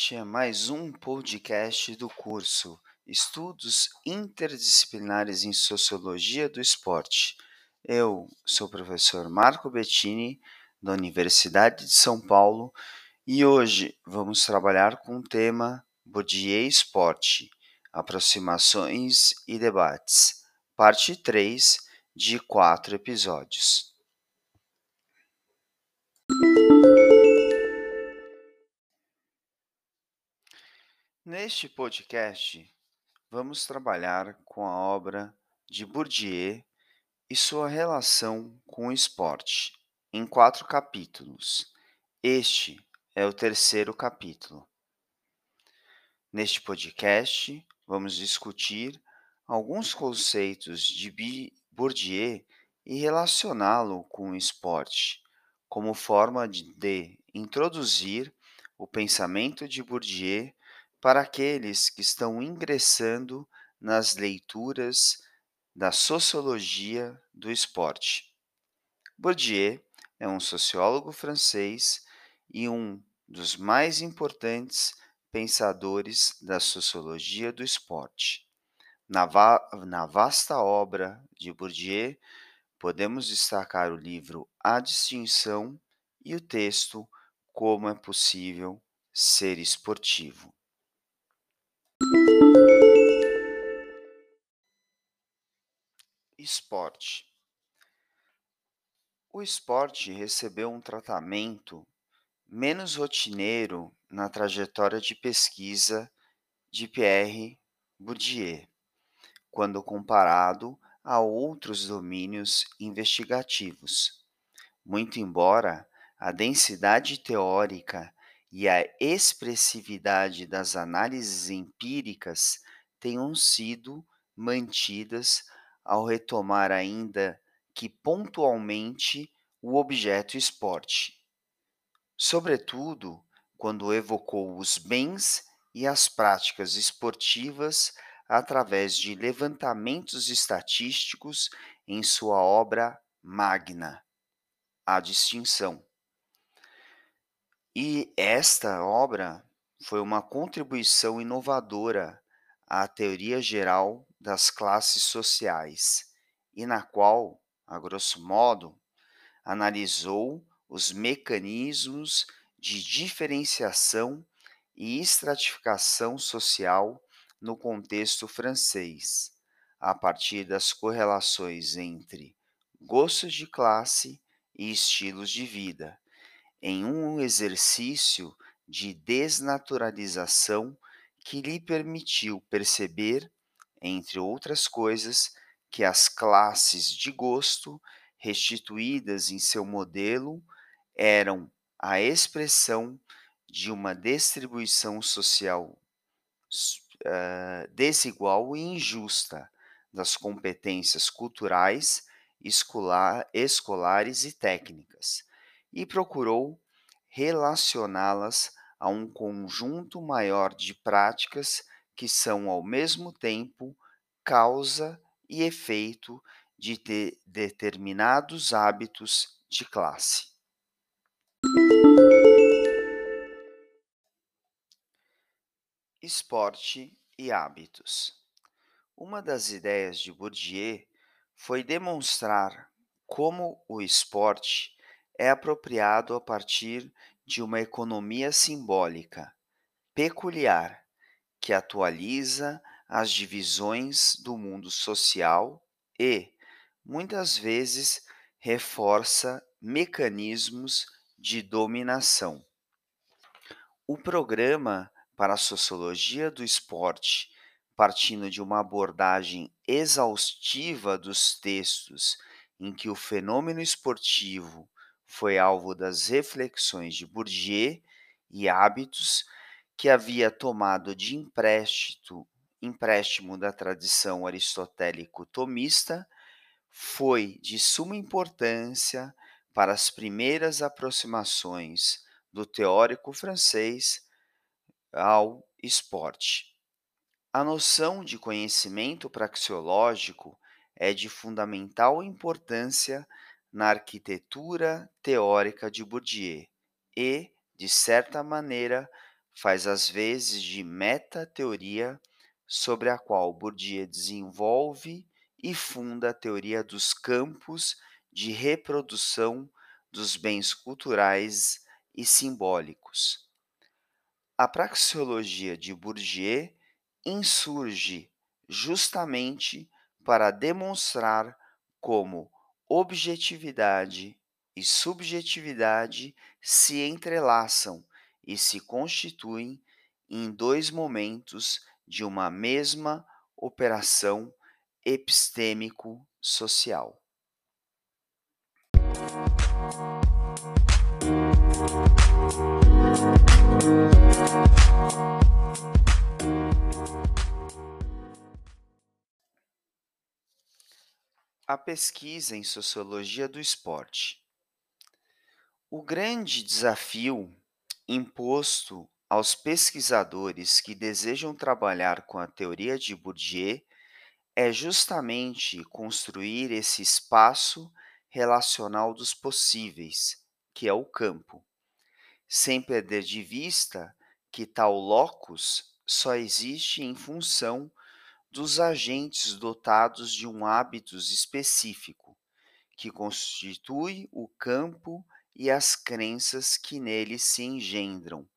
Este é mais um podcast do curso Estudos Interdisciplinares em Sociologia do Esporte. Eu sou o professor Marco Bettini, da Universidade de São Paulo, e hoje vamos trabalhar com o tema Bourdieu Esporte, Aproximações e Debates, parte 3 de quatro episódios. Neste podcast, vamos trabalhar com a obra de Bourdieu e sua relação com o esporte, em quatro capítulos. Este é o terceiro capítulo. Neste podcast, vamos discutir alguns conceitos de Bourdieu e relacioná-lo com o esporte, como forma de introduzir o pensamento de Bourdieu para aqueles que estão ingressando nas leituras da sociologia do esporte. Bourdieu é um sociólogo francês e um dos mais importantes pensadores da sociologia do esporte. Na, va na vasta obra de Bourdieu, podemos destacar o livro A Distinção e o texto Como é Possível Ser Esportivo. Esporte. O esporte recebeu um tratamento menos rotineiro na trajetória de pesquisa de Pierre Bourdieu, quando comparado a outros domínios investigativos. Muito embora a densidade teórica e a expressividade das análises empíricas tenham sido mantidas ao retomar ainda que pontualmente o objeto esporte, sobretudo quando evocou os bens e as práticas esportivas através de levantamentos estatísticos em sua obra magna, A Distinção. E esta obra foi uma contribuição inovadora à teoria geral das classes sociais, e na qual, a grosso modo, analisou os mecanismos de diferenciação e estratificação social no contexto francês, a partir das correlações entre gostos de classe e estilos de vida, em um exercício de desnaturalização que lhe permitiu perceber entre outras coisas, que as classes de gosto restituídas em seu modelo eram a expressão de uma distribuição social uh, desigual e injusta das competências culturais, escolar, escolares e técnicas, e procurou relacioná-las a um conjunto maior de práticas que são ao mesmo tempo causa e efeito de de determinados hábitos de classe. Esporte e hábitos. Uma das ideias de Bourdieu foi demonstrar como o esporte é apropriado a partir de uma economia simbólica peculiar que atualiza as divisões do mundo social e, muitas vezes, reforça mecanismos de dominação. O programa para a sociologia do esporte, partindo de uma abordagem exaustiva dos textos em que o fenômeno esportivo foi alvo das reflexões de Bourdieu e hábitos que havia tomado de empréstimo, empréstimo da tradição aristotélico-tomista, foi de suma importância para as primeiras aproximações do teórico francês ao esporte. A noção de conhecimento praxeológico é de fundamental importância na arquitetura teórica de Bourdieu e de certa maneira, faz às vezes de meta-teoria sobre a qual Bourdieu desenvolve e funda a teoria dos campos de reprodução dos bens culturais e simbólicos. A praxeologia de Bourdieu insurge justamente para demonstrar como objetividade e subjetividade se entrelaçam e se constituem em dois momentos de uma mesma operação epistêmico-social. A pesquisa em sociologia do esporte. O grande desafio imposto aos pesquisadores que desejam trabalhar com a teoria de Bourdieu é justamente construir esse espaço relacional dos possíveis, que é o campo, sem perder de vista que tal locus só existe em função dos agentes dotados de um hábitos específico, que constitui o campo e as crenças que nele se engendram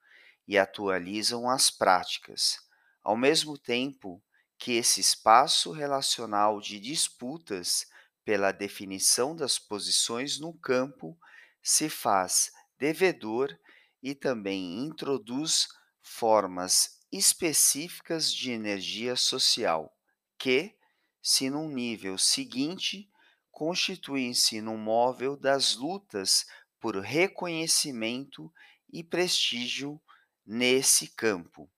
e atualizam as práticas, ao mesmo tempo que esse espaço relacional de disputas pela definição das posições no campo se faz devedor e também introduz formas específicas de energia social, que, se num nível seguinte, constituem-se no móvel das lutas por reconhecimento e prestígio nesse campo.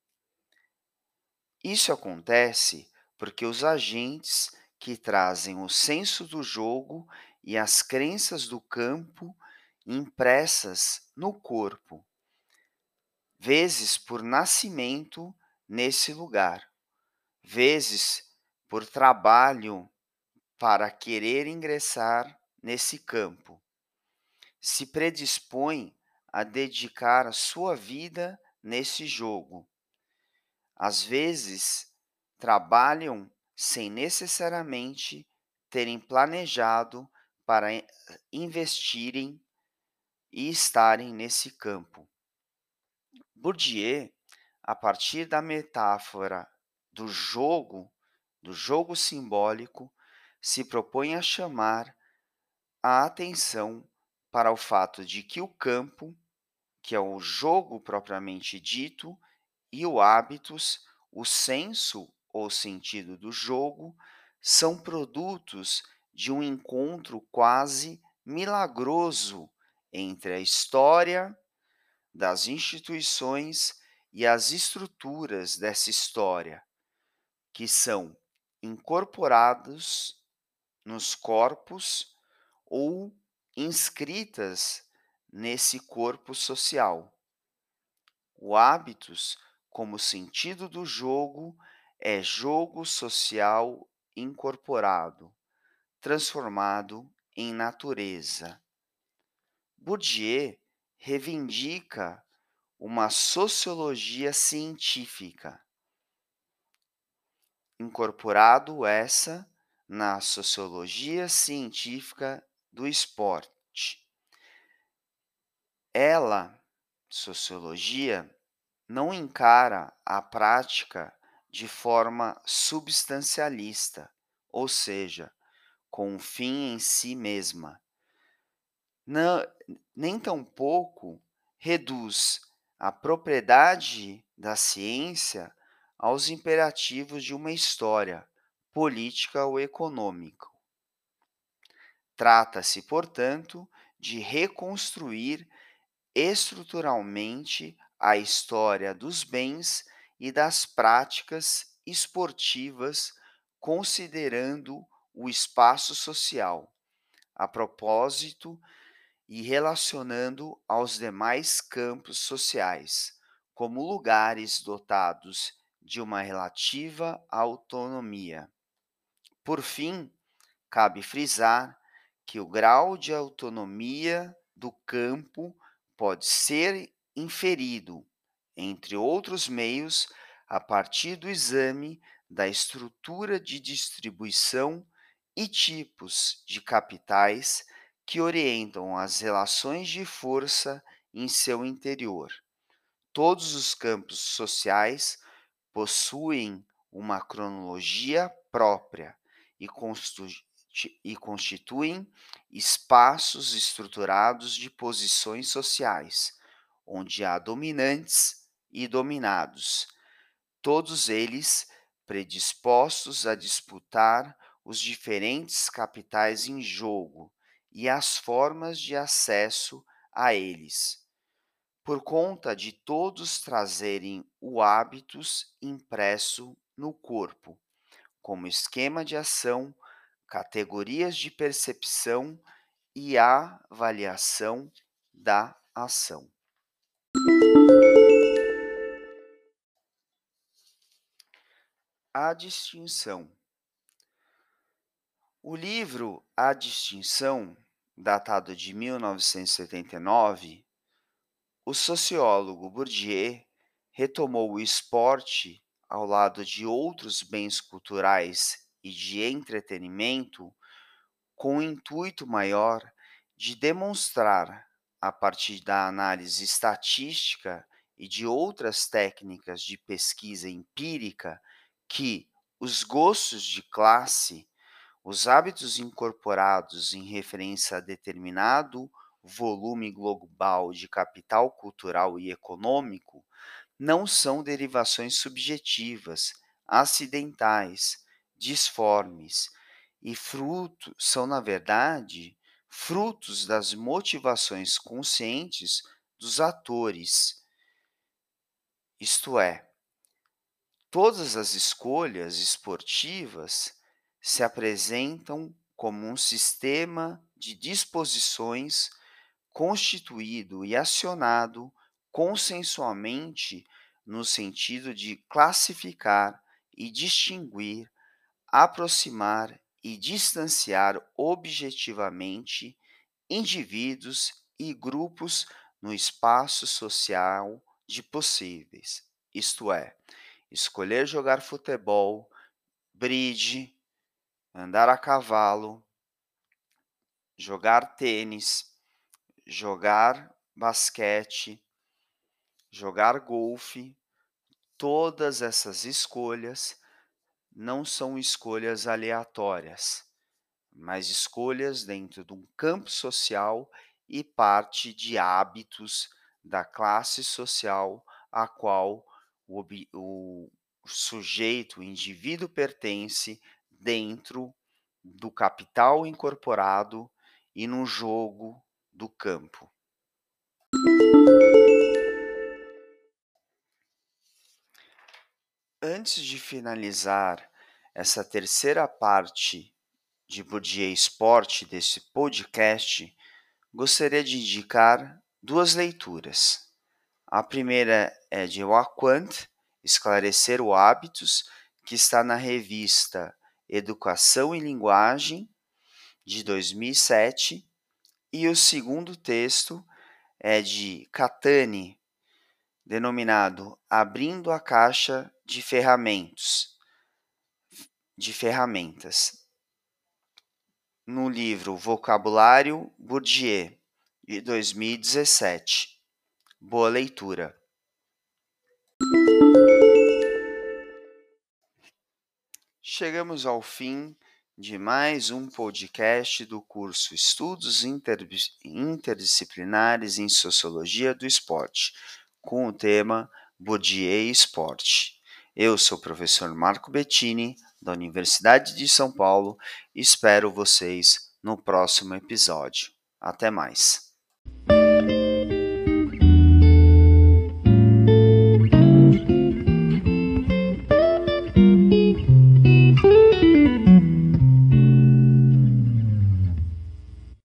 Isso acontece porque os agentes que trazem o senso do jogo e as crenças do campo impressas no corpo vezes por nascimento nesse lugar, vezes por trabalho para querer ingressar nesse campo. Se predispõe a dedicar a sua vida nesse jogo. Às vezes, trabalham sem necessariamente terem planejado para investirem e estarem nesse campo. Bourdieu, a partir da metáfora do jogo, do jogo simbólico, se propõe a chamar a atenção para o fato de que o campo, que é o jogo propriamente dito, e o hábitos, o senso ou sentido do jogo, são produtos de um encontro quase milagroso entre a história das instituições e as estruturas dessa história, que são incorporados nos corpos ou inscritas nesse corpo social. O hábitos, como sentido do jogo, é jogo social incorporado, transformado em natureza. Bourdieu reivindica uma sociologia científica, incorporado essa na sociologia científica do esporte. Ela, sociologia, não encara a prática de forma substancialista, ou seja, com um fim em si mesma, não, nem tampouco reduz a propriedade da ciência aos imperativos de uma história política ou econômica. Trata-se, portanto, de reconstruir estruturalmente a história dos bens e das práticas esportivas, considerando o espaço social, a propósito e relacionando aos demais campos sociais, como lugares dotados de uma relativa autonomia. Por fim, cabe frisar que o grau de autonomia do campo pode ser inferido, entre outros meios, a partir do exame da estrutura de distribuição e tipos de capitais que orientam as relações de força em seu interior. Todos os campos sociais possuem uma cronologia própria e, e constituem espaços estruturados de posições sociais, onde há dominantes e dominados, todos eles predispostos a disputar os diferentes capitais em jogo e as formas de acesso a eles, por conta de todos trazerem o hábitos impresso no corpo, como esquema de ação, categorias de percepção e avaliação da ação. A distinção. O livro A Distinção, datado de 1979, o sociólogo Bourdieu retomou o esporte ao lado de outros bens culturais e de entretenimento com o intuito maior de demonstrar, a partir da análise estatística e de outras técnicas de pesquisa empírica, que os gostos de classe, os hábitos incorporados em referência a determinado volume global de capital cultural e econômico não são derivações subjetivas, acidentais, disformes e frutos são na verdade frutos das motivações conscientes dos atores. Isto é, todas as escolhas esportivas se apresentam como um sistema de disposições constituído e acionado consensualmente no sentido de classificar e distinguir, aproximar e distanciar objetivamente indivíduos e grupos no espaço social de possíveis, isto é, escolher jogar futebol, bridge, andar a cavalo, jogar tênis, jogar basquete, jogar golfe, todas essas escolhas não são escolhas aleatórias, mas escolhas dentro de um campo social e parte de hábitos da classe social a qual o, o sujeito, o indivíduo pertence dentro do capital incorporado e no jogo do campo. Antes de finalizar essa terceira parte de Bourdieu Esporte desse podcast, gostaria de indicar duas leituras. A primeira é de Waquant, Esclarecer o Hábitos, que está na revista Educação e Linguagem, de 2007, e o segundo texto é de Catani, denominado Abrindo a Caixa de Ferramentas, de ferramentas, no livro Vocabulário Bourdieu, de 2017. Boa leitura. Chegamos ao fim de mais um podcast do curso Estudos Interdisciplinares em Sociologia do Esporte, com o tema Bourdieu Esporte. Eu sou o professor Marco Bettini, da Universidade de São Paulo, e espero vocês no próximo episódio. Até mais.